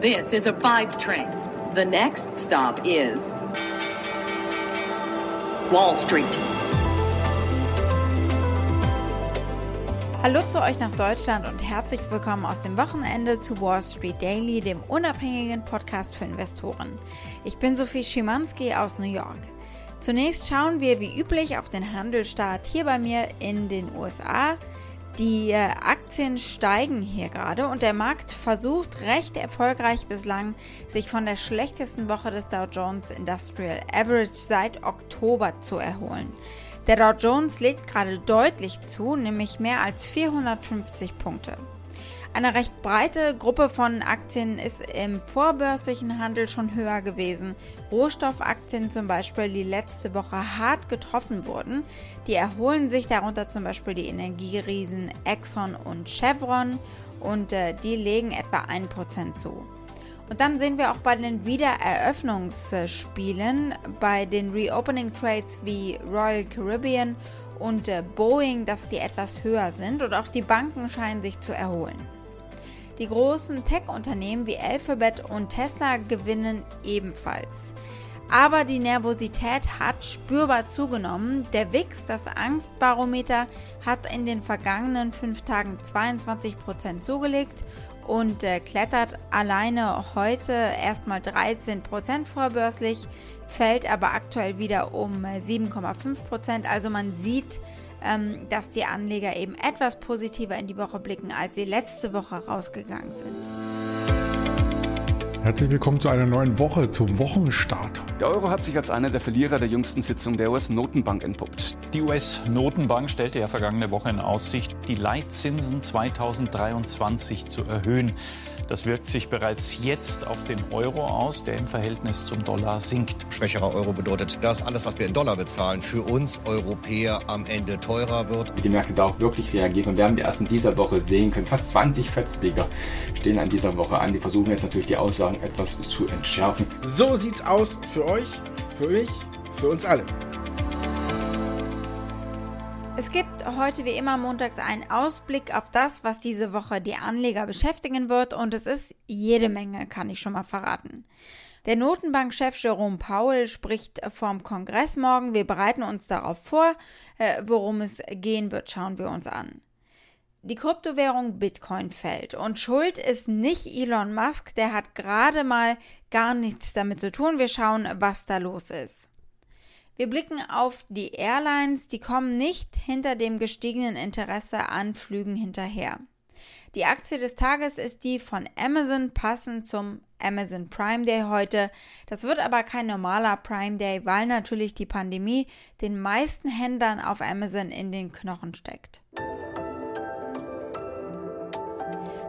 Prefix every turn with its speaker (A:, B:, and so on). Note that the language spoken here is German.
A: This is a five train. The next stop is Wall Street.
B: Hallo zu euch nach Deutschland und herzlich willkommen aus dem Wochenende zu Wall Street Daily, dem unabhängigen Podcast für Investoren. Ich bin Sophie Schimanski aus New York. Zunächst schauen wir wie üblich auf den Handelsstart hier bei mir in den USA. Die äh, Aktien steigen hier gerade und der Markt versucht recht erfolgreich bislang, sich von der schlechtesten Woche des Dow Jones Industrial Average seit Oktober zu erholen. Der Dow Jones legt gerade deutlich zu, nämlich mehr als 450 Punkte. Eine recht breite Gruppe von Aktien ist im vorbörslichen Handel schon höher gewesen. Rohstoffaktien zum Beispiel, die letzte Woche hart getroffen wurden, die erholen sich darunter zum Beispiel die Energieriesen Exxon und Chevron und äh, die legen etwa 1% zu. Und dann sehen wir auch bei den Wiedereröffnungsspielen, bei den Reopening Trades wie Royal Caribbean und Boeing, dass die etwas höher sind und auch die Banken scheinen sich zu erholen. Die großen Tech-Unternehmen wie Alphabet und Tesla gewinnen ebenfalls. Aber die Nervosität hat spürbar zugenommen. Der WIX, das Angstbarometer, hat in den vergangenen fünf Tagen 22% zugelegt und äh, klettert alleine heute erstmal 13% vorbörslich, fällt aber aktuell wieder um 7,5%. Also man sieht, ähm, dass die Anleger eben etwas positiver in die Woche blicken, als sie letzte Woche rausgegangen sind.
C: Herzlich willkommen zu einer neuen Woche, zum Wochenstart.
D: Der Euro hat sich als einer der Verlierer der jüngsten Sitzung der US-Notenbank entpuppt.
E: Die US-Notenbank stellte ja vergangene Woche in Aussicht, die Leitzinsen 2023 zu erhöhen. Das wirkt sich bereits jetzt auf den Euro aus, der im Verhältnis zum Dollar sinkt.
F: Schwächerer Euro bedeutet, dass alles, was wir in Dollar bezahlen, für uns Europäer am Ende teurer wird.
G: Die Märkte da auch wirklich reagieren und werden wir erst in dieser Woche sehen können. Fast 20 Fettleger stehen an dieser Woche an. Sie versuchen jetzt natürlich die Aussagen etwas zu entschärfen.
H: So sieht's aus für euch, für mich, für uns alle.
B: Es gibt heute wie immer montags einen Ausblick auf das, was diese Woche die Anleger beschäftigen wird und es ist jede Menge, kann ich schon mal verraten. Der Notenbankchef Jerome Powell spricht vorm Kongress morgen. Wir bereiten uns darauf vor, äh, worum es gehen wird, schauen wir uns an. Die Kryptowährung Bitcoin fällt und Schuld ist nicht Elon Musk, der hat gerade mal gar nichts damit zu tun. Wir schauen, was da los ist. Wir blicken auf die Airlines, die kommen nicht hinter dem gestiegenen Interesse an Flügen hinterher. Die Aktie des Tages ist die von Amazon passend zum Amazon Prime Day heute. Das wird aber kein normaler Prime Day, weil natürlich die Pandemie den meisten Händlern auf Amazon in den Knochen steckt.